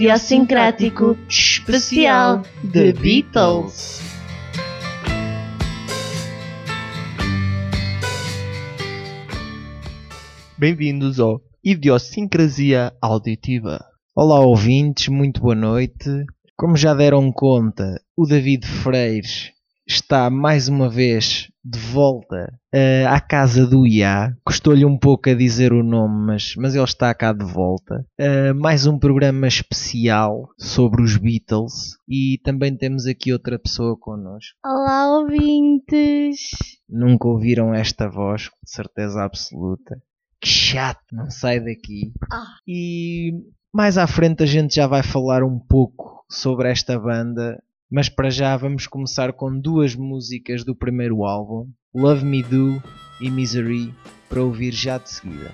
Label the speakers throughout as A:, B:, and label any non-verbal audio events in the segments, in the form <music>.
A: Idiosincrático especial The Beatles.
B: Bem-vindos ao Idiosincrasia Auditiva.
C: Olá ouvintes, muito boa noite. Como já deram conta, o David Freires está mais uma vez de volta uh, à casa do IA. Custou-lhe um pouco a dizer o nome, mas, mas ele está cá de volta. Uh, mais um programa especial sobre os Beatles e também temos aqui outra pessoa connosco.
D: Olá, ouvintes!
C: Nunca ouviram esta voz, com certeza absoluta. Que chato, não sai daqui.
D: Ah.
C: E mais à frente a gente já vai falar um pouco sobre esta banda mas para já vamos começar com duas músicas do primeiro álbum, Love Me Do e Misery, para ouvir já de seguida.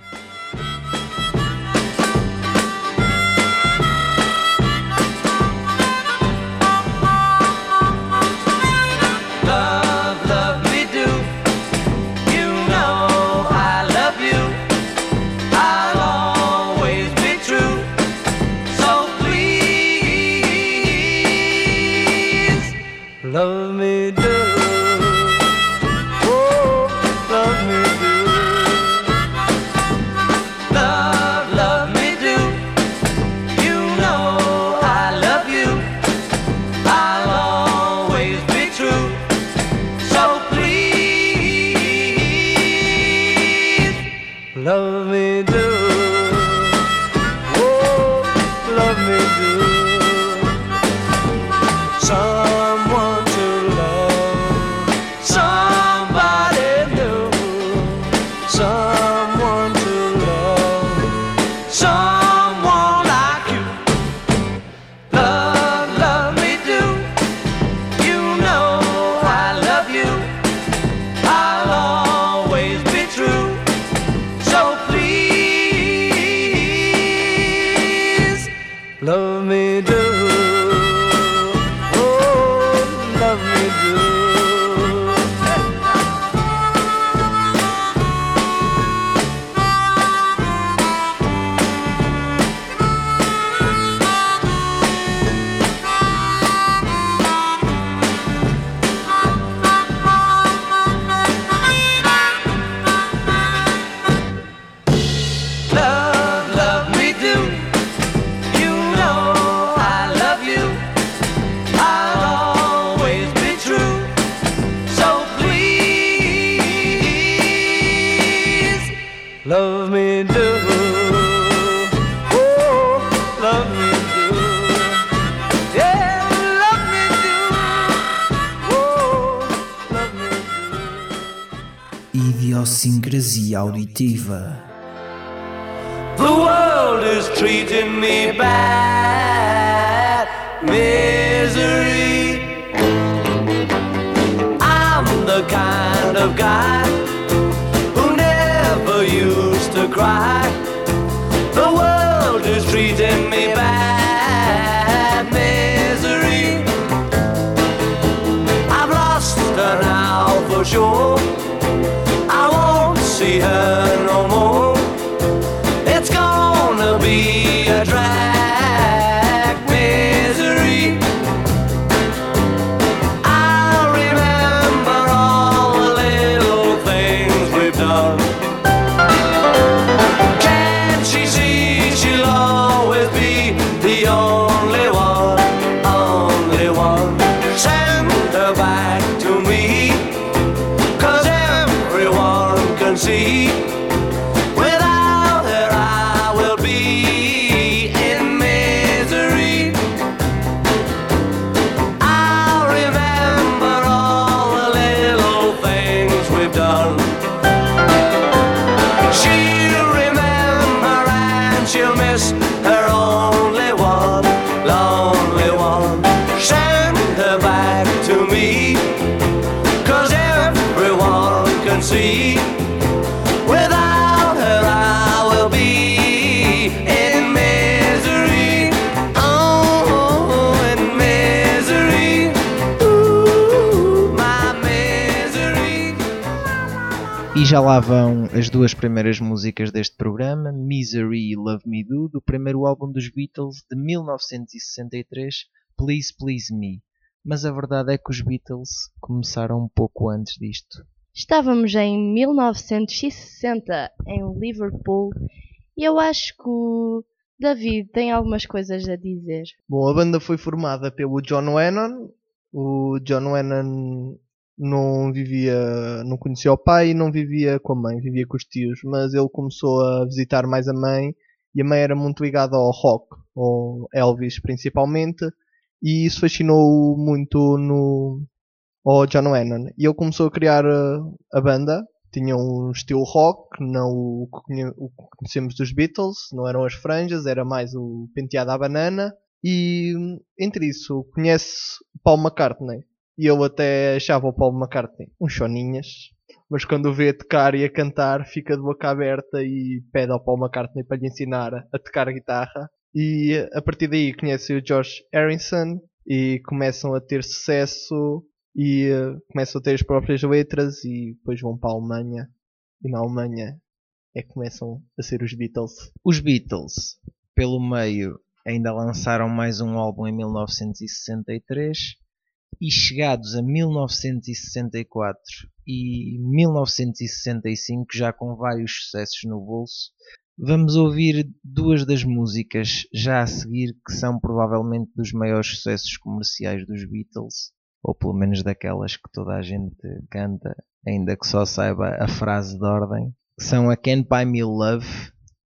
C: Auditiva.
E: The world is treating me bad. Misery. I'm the kind of guy who never used to cry. The world is treating me bad. Misery. I've lost her now for sure.
C: Já lá vão as duas primeiras músicas deste programa, Misery e Love Me Do, do primeiro álbum dos Beatles de 1963, Please Please Me. Mas a verdade é que os Beatles começaram um pouco antes disto.
A: Estávamos em 1960 em Liverpool e eu acho que o David tem algumas coisas a dizer.
B: Bom, a banda foi formada pelo John Lennon. O John Lennon não vivia, não conhecia o pai e não vivia com a mãe, vivia com os tios, mas ele começou a visitar mais a mãe e a mãe era muito ligada ao rock, ao Elvis principalmente, e isso fascinou muito no ao John Lennon. E ele começou a criar a, a banda, tinha um estilo rock, não o que, conhe- o que conhecemos dos Beatles, não eram as franjas, era mais o penteado à banana. E entre isso, conhece Paul McCartney. E eu até achava o Paul McCartney uns choninhas. Mas quando o vê a tocar e a cantar, fica de boca aberta e pede ao Paul McCartney para lhe ensinar a tocar a guitarra. E a partir daí conhece o Josh Harrison e começam a ter sucesso e eh, começam a ter as próprias letras e depois vão para a Alemanha. E na Alemanha é que começam a ser os Beatles.
C: Os Beatles, pelo meio, ainda lançaram mais um álbum em 1963 e chegados a 1964 e 1965, já com vários sucessos no bolso, vamos ouvir duas das músicas já a seguir que são provavelmente dos maiores sucessos comerciais dos Beatles, ou pelo menos daquelas que toda a gente canta, ainda que só saiba a frase de ordem, são a Can't Buy Me Love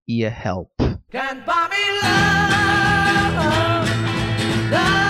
C: e a Help.
F: Can't buy me love, love,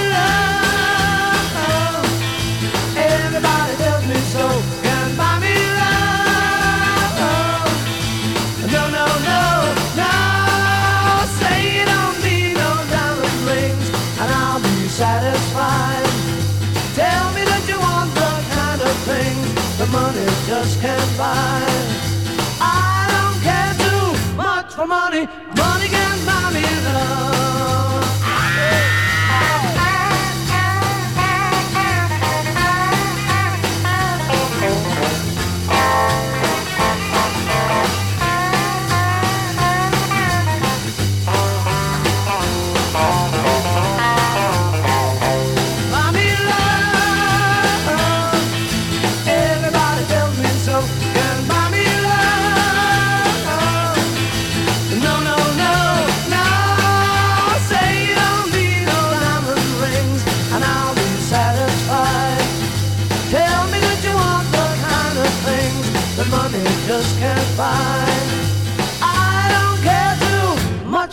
F: just. I don't care too much for money. Money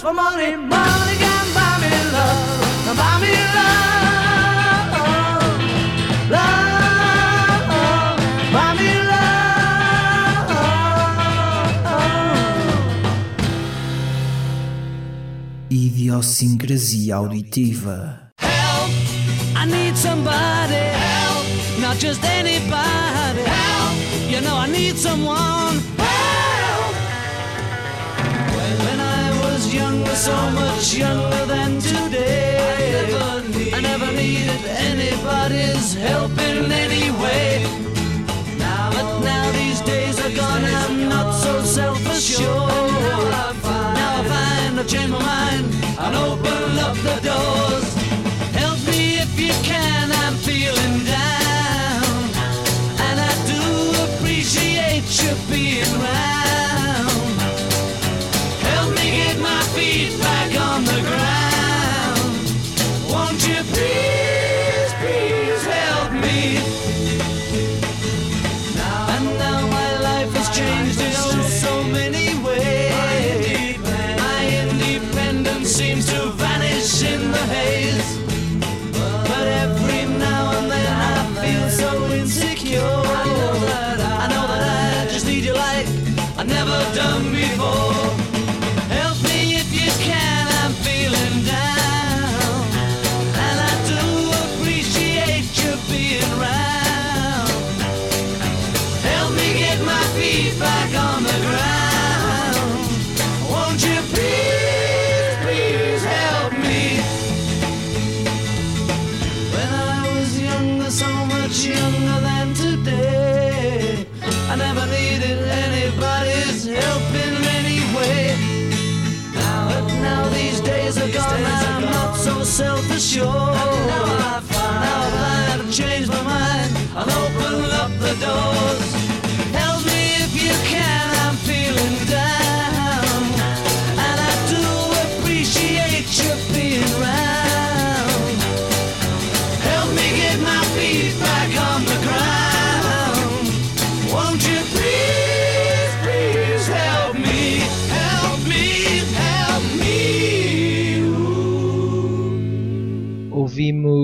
F: for money. Money can buy me love. Buy me love. Love. Buy me love.
G: Idiosincrasia auditiva.
F: Help! I need somebody. Help! Not just anybody. Help! You know I need someone. So much younger than today, I never, needed anybody's help in any way. Now, but now these days are gone, I'm not so self-assured. Now I find I've changed my mind and open up the doors.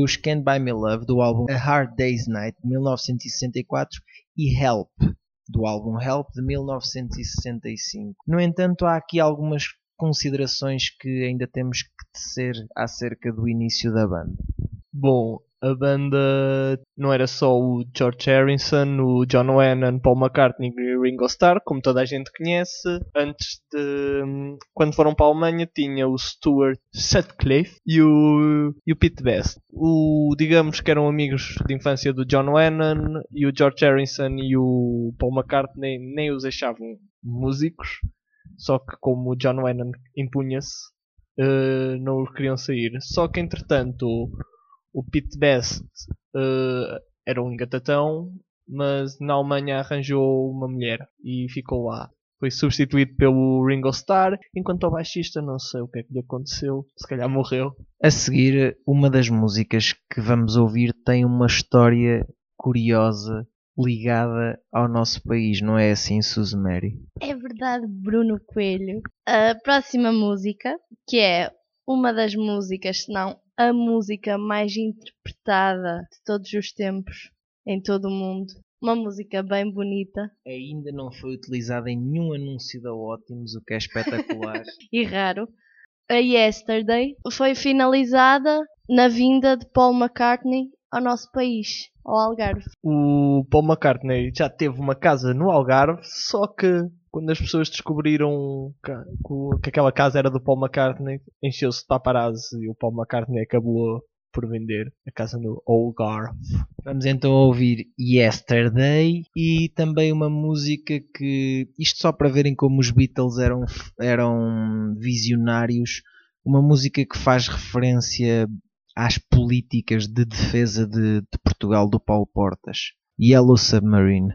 C: Ouvimos Can't Buy Me Love do álbum A Hard Day's Night de 1964 e Help do álbum Help de 1965. No entanto, há aqui algumas considerações que ainda temos que tecer acerca do início da banda.
B: Bom, a banda não era só o George Harrison, o John Lennon, Paul McCartney e Ringo Starr, como toda a gente conhece. Antes de. Quando foram para a Alemanha, tinha o Stuart Sutcliffe e o, e o Pete Best. O, digamos que eram amigos de infância do John Lennon e o George Harrison e o Paul McCartney nem os achavam músicos. Só que como o John Lennon impunha-se, eh, não os queriam sair. Só que entretanto o Pete Best eh, era um engatatão, mas na Alemanha arranjou uma mulher e ficou lá. Foi substituído pelo Ringo Starr, enquanto o baixista não sei o que é que lhe aconteceu, se calhar morreu.
C: A seguir, uma das músicas que vamos ouvir tem uma história curiosa ligada ao nosso país, não é assim, Suzy Mary?
A: É verdade, Bruno Coelho. A próxima música, que é uma das músicas, se não a música mais interpretada de todos os tempos em todo o mundo. Uma música bem bonita
C: Ainda não foi utilizada em nenhum anúncio da Ótimos, o que é espetacular. <laughs>
A: e raro. A Yesterday foi finalizada na vinda de Paul McCartney ao nosso país, ao Algarve.
B: O Paul McCartney já teve uma casa no Algarve, só que quando as pessoas descobriram que, que aquela casa era do Paul McCartney, encheu-se de paparazzi e o Paul McCartney acabou por vender a casa no Algarve.
C: Vamos então ouvir Yesterday e também uma música que, isto só para verem como os Beatles eram, eram visionários, uma música que faz referência às políticas de defesa de, de Portugal do Paulo Portas. Yellow Submarine.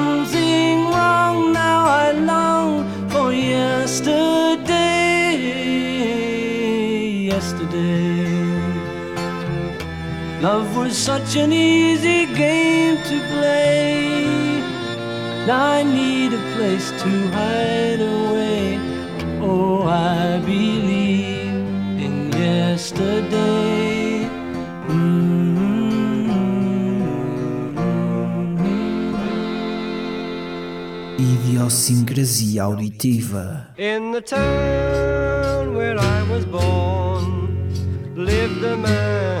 F: love was such an easy game to play. Now I need a place to hide away. Oh, I believe in yesterday. Mm-hmm.
G: Idiosincrasia auditiva.
E: In the town where I was born lived a man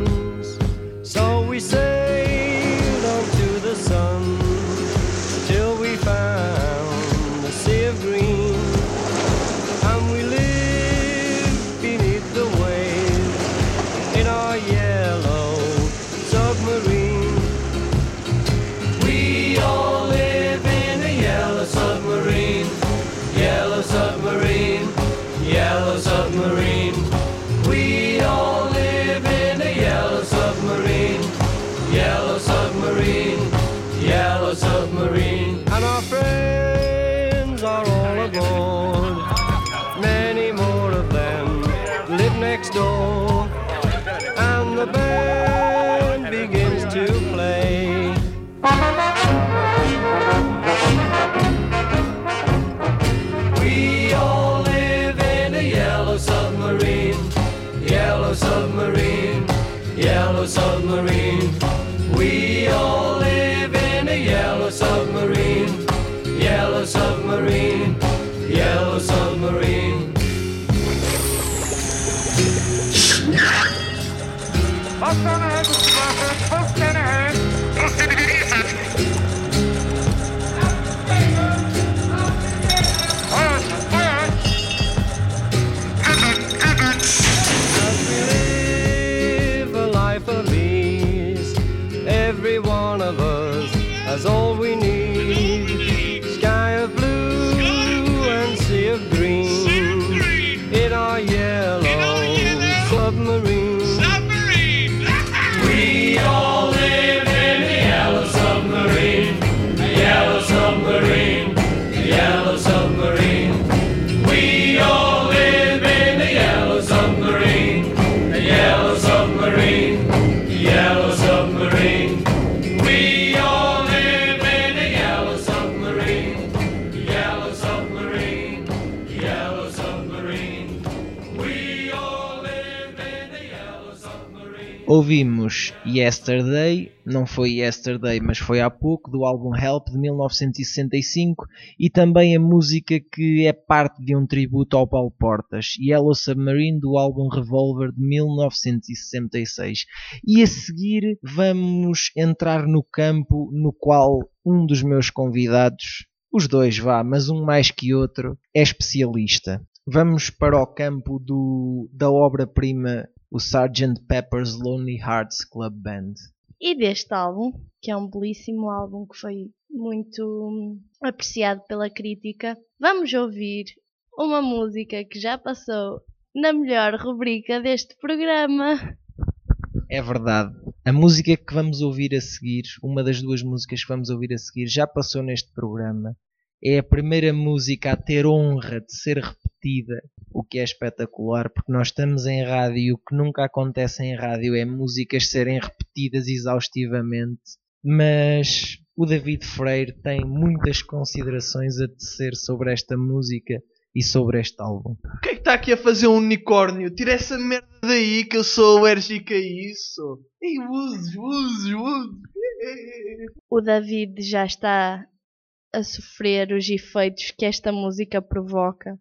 E: We
C: Ouvimos Yesterday, não foi Yesterday, mas foi há pouco, do álbum Help de 1965 e também a música que é parte de um tributo ao Paulo Portas, Yellow Submarine, do álbum Revolver de 1966. E a seguir vamos entrar no campo no qual um dos meus convidados, os dois vá, mas um mais que outro, é especialista. Vamos para o campo do, da obra-prima o Sgt. Pepper's Lonely Hearts Club Band.
A: E deste álbum, que é um belíssimo álbum que foi muito hum, apreciado pela crítica, vamos ouvir uma música que já passou na melhor rubrica deste programa.
C: É verdade. A música que vamos ouvir a seguir, uma das duas músicas que vamos ouvir a seguir, já passou neste programa. É a primeira música a ter honra de ser repetida, o que é espetacular, porque nós estamos em rádio e o que nunca acontece em rádio é músicas serem repetidas exaustivamente. Mas o David Freire tem muitas considerações a tecer sobre esta música e sobre este álbum.
B: O que é que está aqui a fazer um unicórnio? Tira essa merda daí que eu sou alérgico a isso. Ei, uso, uso, uso.
A: O David já está a sofrer os efeitos que esta música provoca.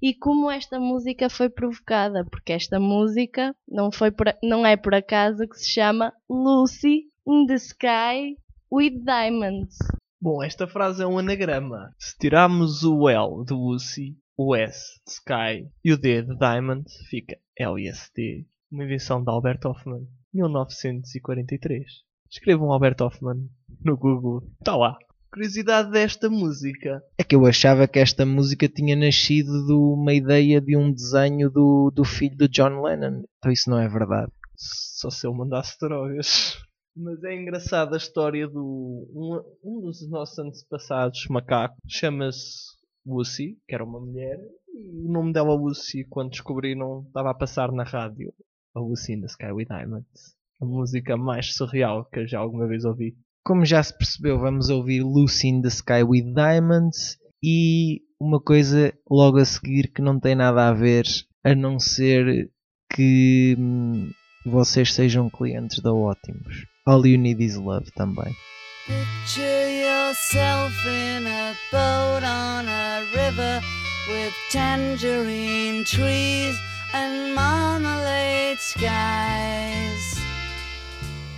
A: E como esta música foi provocada, porque esta música não, foi por, não é por acaso que se chama Lucy in the Sky with Diamonds.
B: Bom, esta frase é um anagrama. Se tirarmos o L de Lucy, o S de Sky e o D de Diamond, fica LSD. Uma invenção de Albert Hoffman, 1943. Escrevam Albert Hoffman no Google. Está lá. Curiosidade desta música.
C: É que eu achava que esta música tinha nascido de uma ideia de um desenho do, do filho de John Lennon. Então isso não é verdade.
B: Só se ele mandasse drogas. Mas é engraçada a história do. Um, um dos nossos antepassados, macaco, chama-se Lucy, que era uma mulher, e o nome dela Lucy, quando descobriram, estava a passar na rádio. A Lucy in the Sky with Diamonds. A música mais surreal que eu já alguma vez ouvi.
C: Como já se percebeu, vamos ouvir Lucy in the Sky with Diamonds e uma coisa logo a seguir que não tem nada a ver a não ser que hum, vocês sejam clientes da Ótimos. All You Need Is Love também.
F: Picture yourself in a boat on a river with tangerine trees and marmalade skies.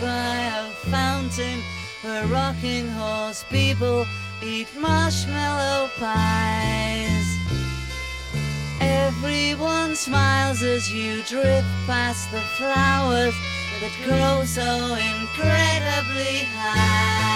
F: By a fountain where rocking horse people eat marshmallow pies. Everyone smiles as you drift past the flowers that grow so incredibly high.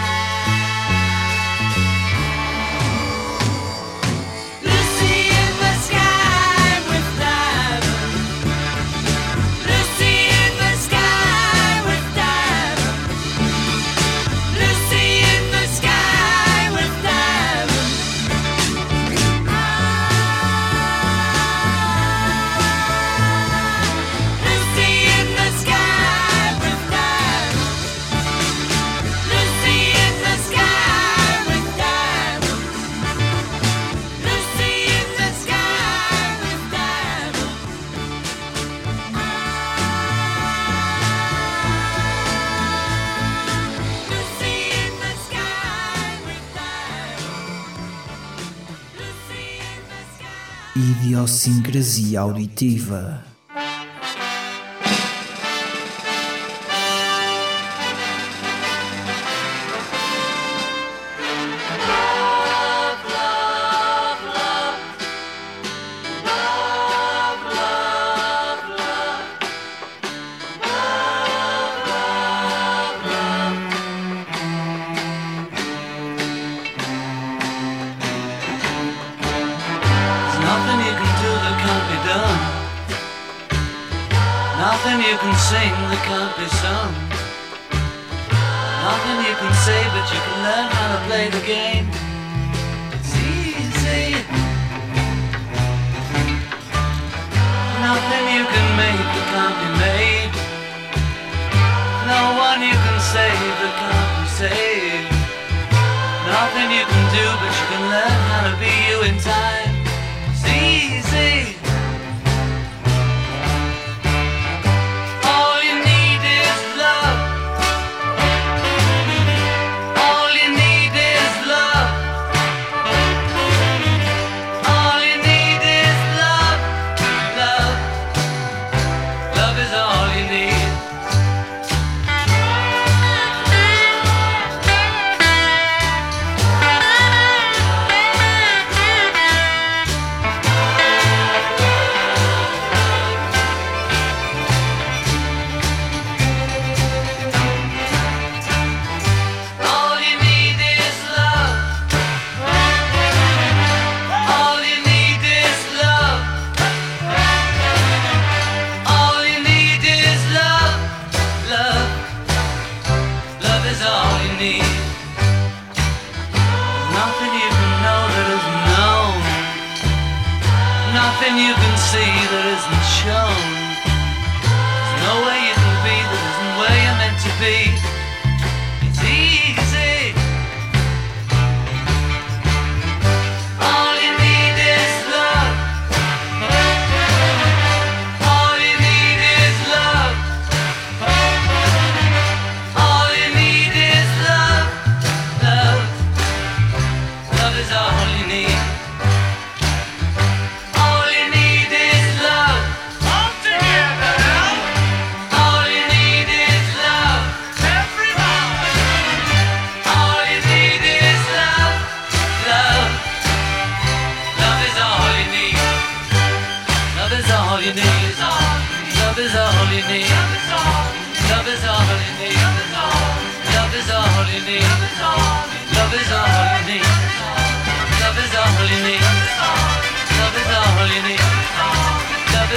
G: Idiosincrasia auditiva.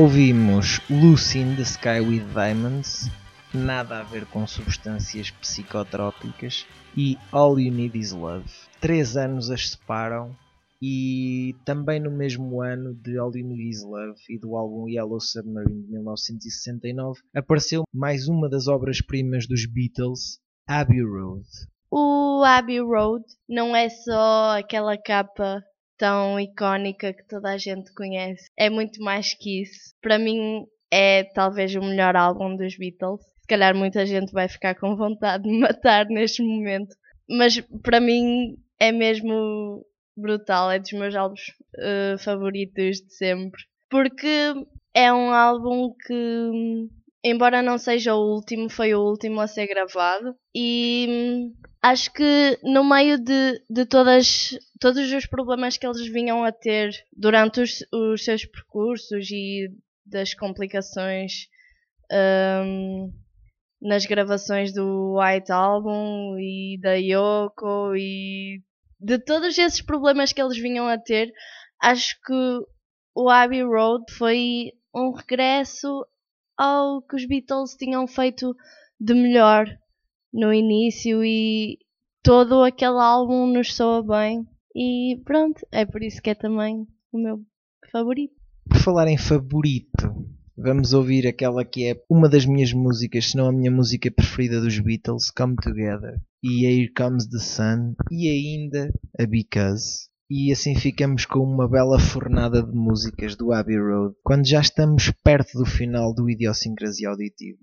C: Ouvimos Lucy in the Sky with Diamonds, nada a ver com substâncias psicotrópicas, e All You Need Is Love. Três anos as separam e também no mesmo ano de All You Need Is Love e do álbum Yellow Submarine de 1969 apareceu mais uma das obras-primas dos Beatles, Abbey Road.
A: O Abbey Road não é só aquela capa tão icónica que toda a gente conhece. É muito mais que isso. Para mim é talvez o melhor álbum dos Beatles. Se calhar muita gente vai ficar com vontade de me <laughs> matar neste momento. Mas para mim é mesmo brutal. É dos meus álbuns eh, favoritos de sempre. Porque é um álbum que, embora não seja o último, foi o último a ser gravado. E acho que no meio de, de todas, todos os problemas que eles vinham a ter durante os, os seus percursos e das complicações hum, nas gravações do White Album e da Yoko e de todos esses problemas que eles vinham a ter, acho que o Abbey Road foi um regresso ao que os Beatles tinham feito de melhor no início e todo aquele álbum nos soa bem e pronto, é por isso que é também o meu favorito.
C: Por falar em favorito, vamos ouvir aquela que é uma das minhas músicas, se não a minha música preferida dos Beatles, Come Together, e Here Comes the Sun, e ainda a Because. E assim ficamos com uma bela fornada de músicas do Abbey Road, quando já estamos perto do final do Idiosincrasia Auditiva.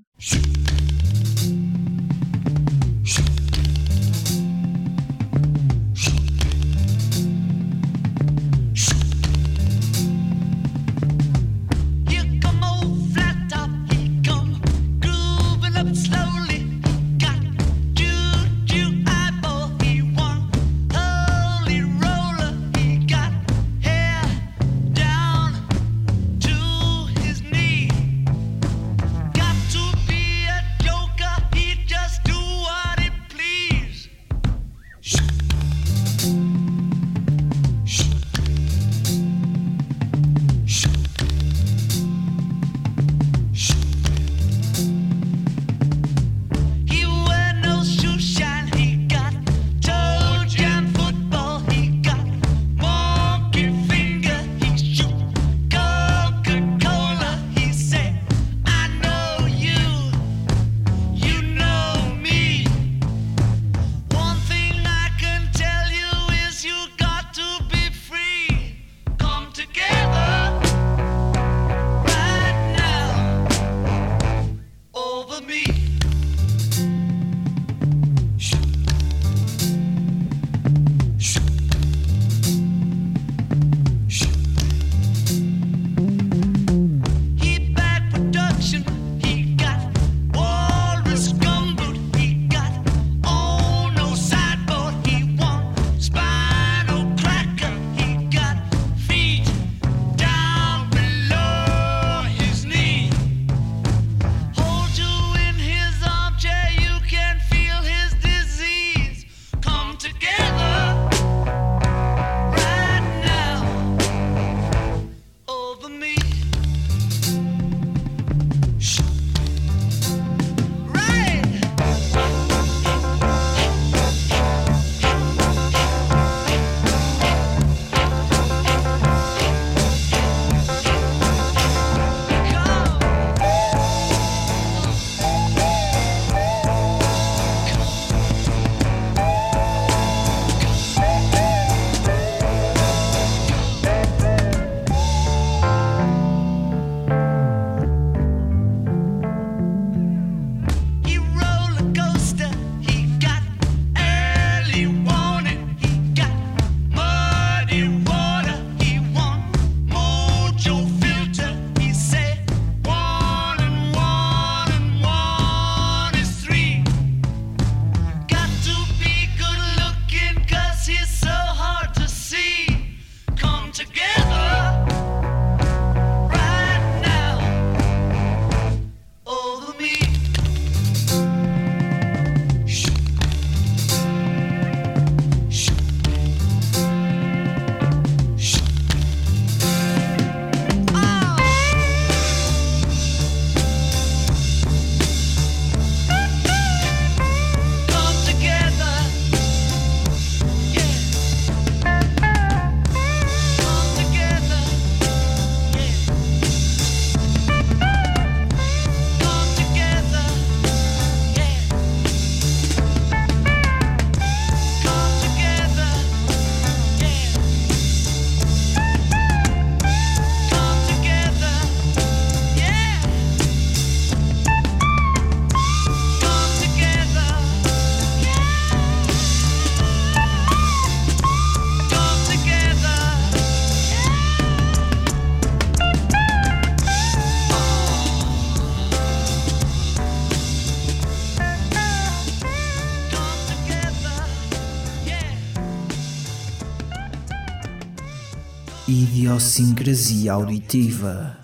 G: idiosincrasia auditiva.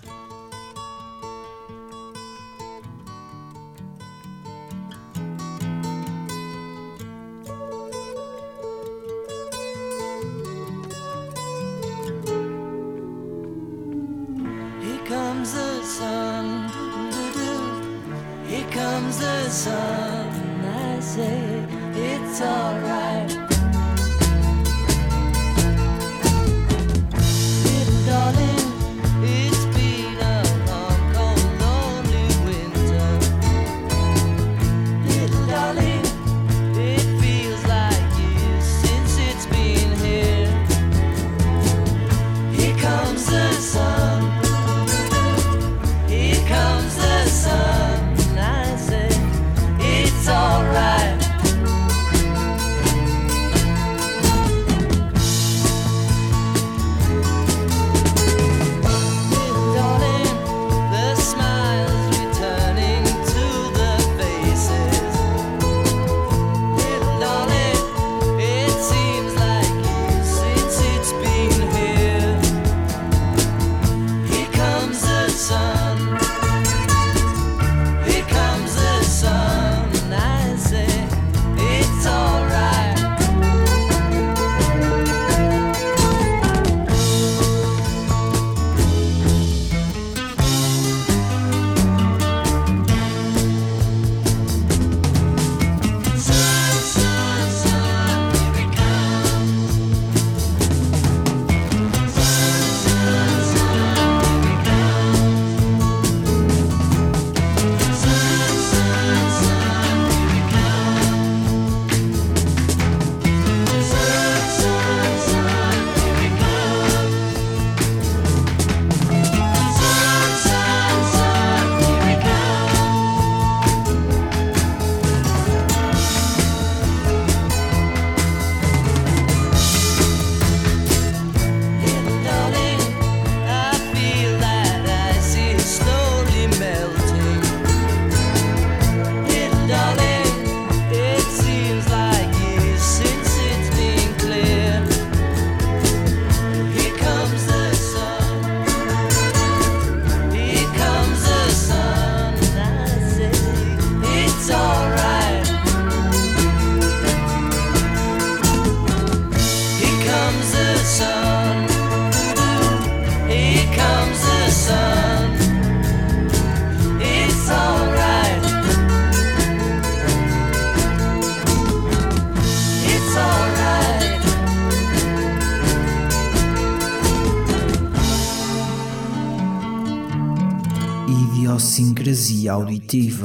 F: Here comes the sun, I say it's alright.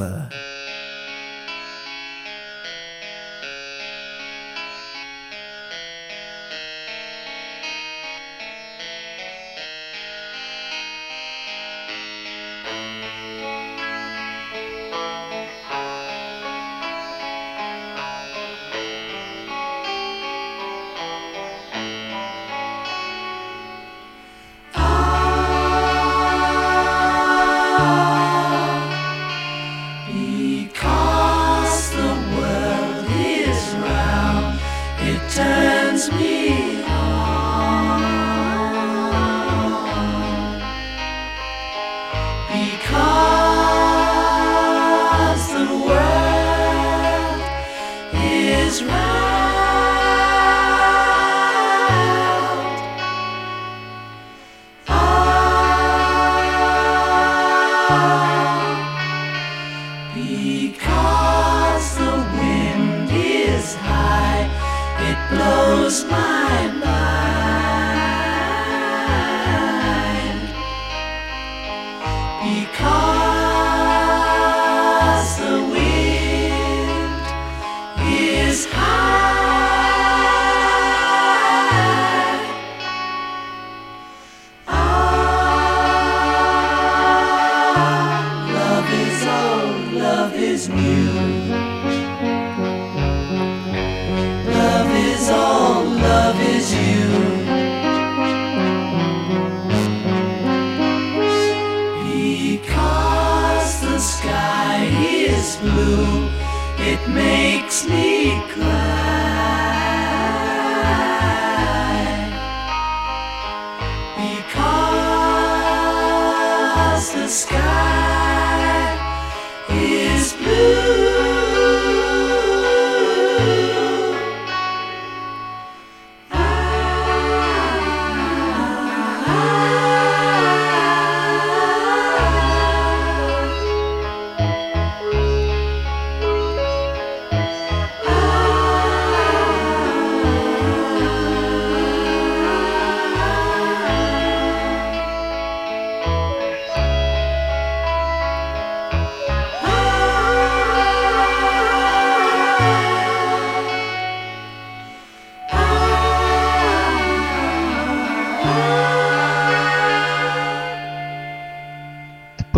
F: forever.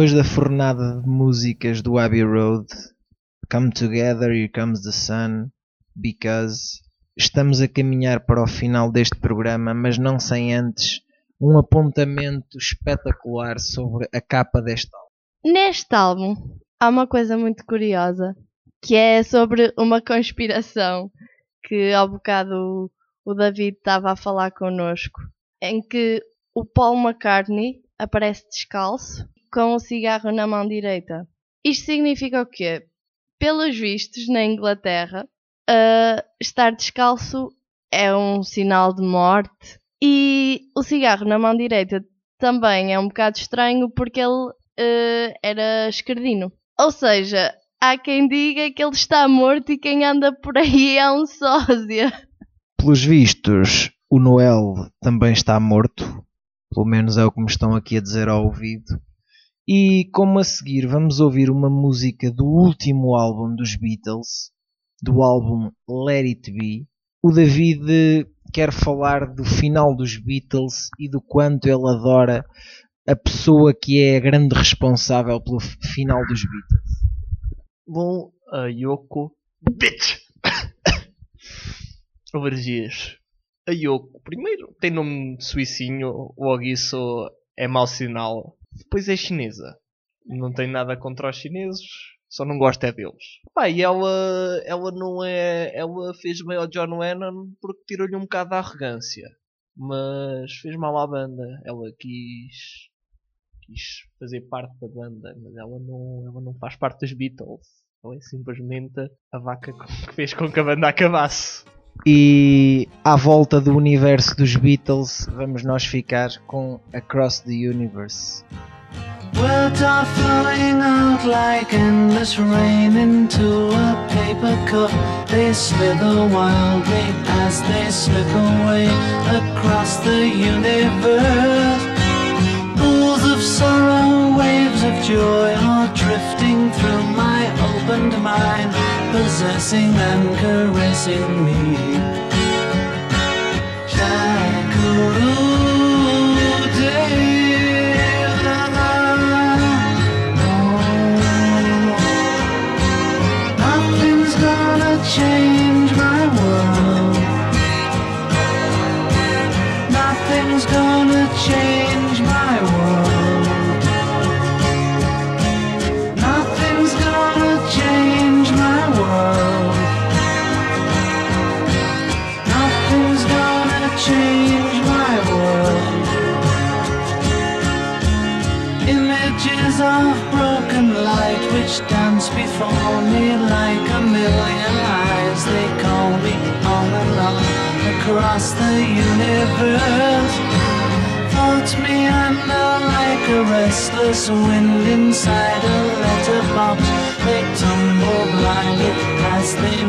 C: Depois da fornada de músicas do Abbey Road, Come Together, Here Comes the Sun, Because, estamos a caminhar para o final deste programa, mas não sem antes um apontamento espetacular sobre a capa deste álbum.
A: Neste álbum há uma coisa muito curiosa que é sobre uma conspiração que ao bocado o David estava a falar connosco, em que o Paul McCartney aparece descalço com o cigarro na mão direita. Isto significa o quê? Pelos vistos, na Inglaterra, ah, estar descalço é um sinal de morte e o cigarro na mão direita também é um bocado estranho porque ele ah, era esquerdino. Ou seja, há quem diga que ele está morto e quem anda por aí <laughs> é um sósia.
C: Pelos vistos, o Noel também está morto, pelo menos é o que me estão aqui a dizer ao ouvido. E como a seguir vamos ouvir uma música do último álbum dos Beatles, do álbum Let It Be. O David quer falar do final dos Beatles e do quanto ele adora a pessoa que é a grande responsável pelo final dos Beatles.
B: Bom, a Yoko. Bitch! <coughs> Alergias. A Yoko, primeiro, tem nome suicinho, logo isso é mau sinal. Depois é chinesa. Não tem nada contra os chineses, só não gosta é deles. Pá, e ela, ela não é. Ela fez bem ao John Lennon porque tirou-lhe um bocado da arrogância. Mas fez mal à banda. Ela quis. quis fazer parte da banda, mas ela não, ela não faz parte dos Beatles. Ela é simplesmente a vaca que fez com que a banda acabasse.
C: E à volta do universo dos Beatles, vamos nós ficar com Across the Universe.
F: Words are flowing out like endless rain into a paper cup. They slither wildly as they slip away across the universe. Pools of sorrow, waves of joy are drifting through my opened mind, possessing and caressing me. Light dance before me like a million eyes. They call me and on across the universe. Float me under like a restless wind inside a letterbox. They tumble blindly as they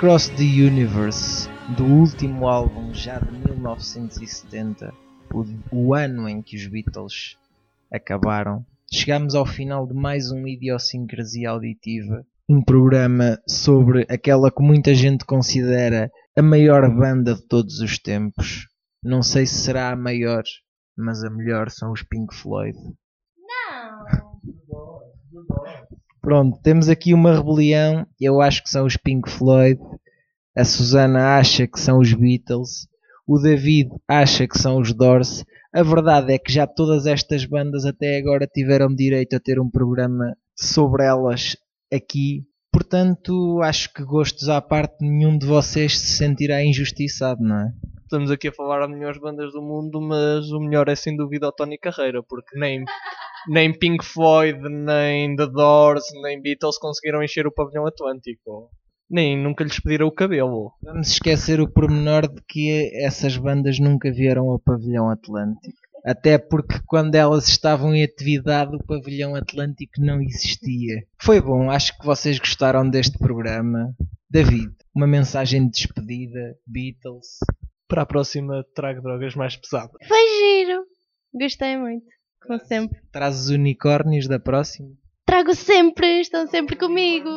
F: Across the Universe,
C: do último álbum já de 1970, o, o ano em que os Beatles acabaram. Chegamos ao final de mais um Idiosincrasia Auditiva, um programa sobre aquela que muita gente considera a maior banda de todos os tempos. Não sei se será a maior, mas a melhor são os Pink Floyd. Pronto, temos aqui uma rebelião. Eu acho que são os Pink Floyd. A Susana acha que são os Beatles. O David acha que são os Doors. A verdade é que já todas estas bandas até agora tiveram direito a ter um programa sobre elas aqui. Portanto, acho que gostos à parte, nenhum de vocês se sentirá injustiçado, não é?
B: Estamos aqui a falar das melhores bandas do mundo, mas o melhor é sem dúvida o Tony Carreira, porque nem, nem Pink Floyd, nem The Doors, nem Beatles conseguiram encher o pavilhão atlântico. Nem nunca lhes pediram o cabelo.
C: Vamos esquecer o pormenor de que essas bandas nunca vieram ao pavilhão Atlântico. Até porque quando elas estavam em atividade o pavilhão Atlântico não existia. Foi bom, acho que vocês gostaram deste programa. David, uma mensagem de despedida, Beatles.
B: Para a próxima, trago drogas mais pesadas.
A: Foi giro. Gostei muito. Como sempre.
C: Traz os unicórnios da próxima.
A: Trago sempre, estão sempre comigo.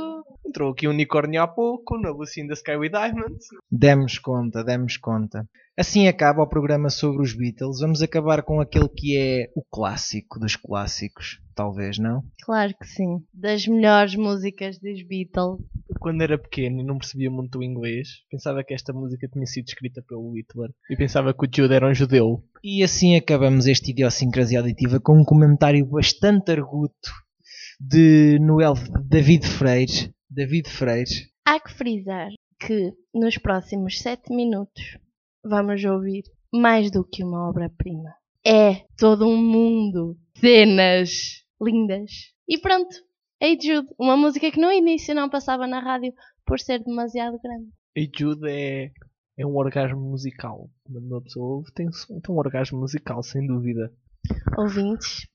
B: Entrou aqui um unicórnio há pouco, na Lucy in the Sky with Diamonds.
C: Demos conta, demos conta. Assim acaba o programa sobre os Beatles. Vamos acabar com aquele que é o clássico dos clássicos. Talvez, não?
A: Claro que sim. Das melhores músicas dos Beatles.
B: Quando era pequeno e não percebia muito o inglês, pensava que esta música tinha sido escrita pelo Hitler. E pensava que o Jude era um judeu.
C: E assim acabamos este Idiosincrasia Auditiva com um comentário bastante arguto de Noel David Freire. David Freire.
A: Há que frisar que nos próximos 7 minutos vamos ouvir mais do que uma obra-prima. É todo um mundo, cenas lindas. E pronto, Hey Jude, uma música que no início não passava na rádio por ser demasiado grande.
B: E Jude é, é um orgasmo musical. Quando uma pessoa ouve, tem, tem um orgasmo musical, sem dúvida.
A: Ouvintes,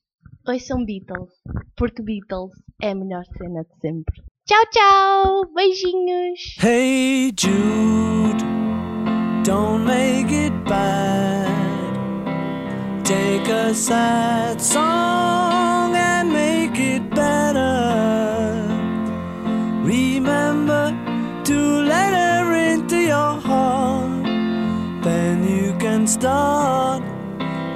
A: Beatles, porque Beatles é a melhor cena de sempre. Tchau, tchau! Beijinhos!
F: Hey Jude, don't make it bad. Take a sad song and make it better. Remember to let her into your heart. Then you can start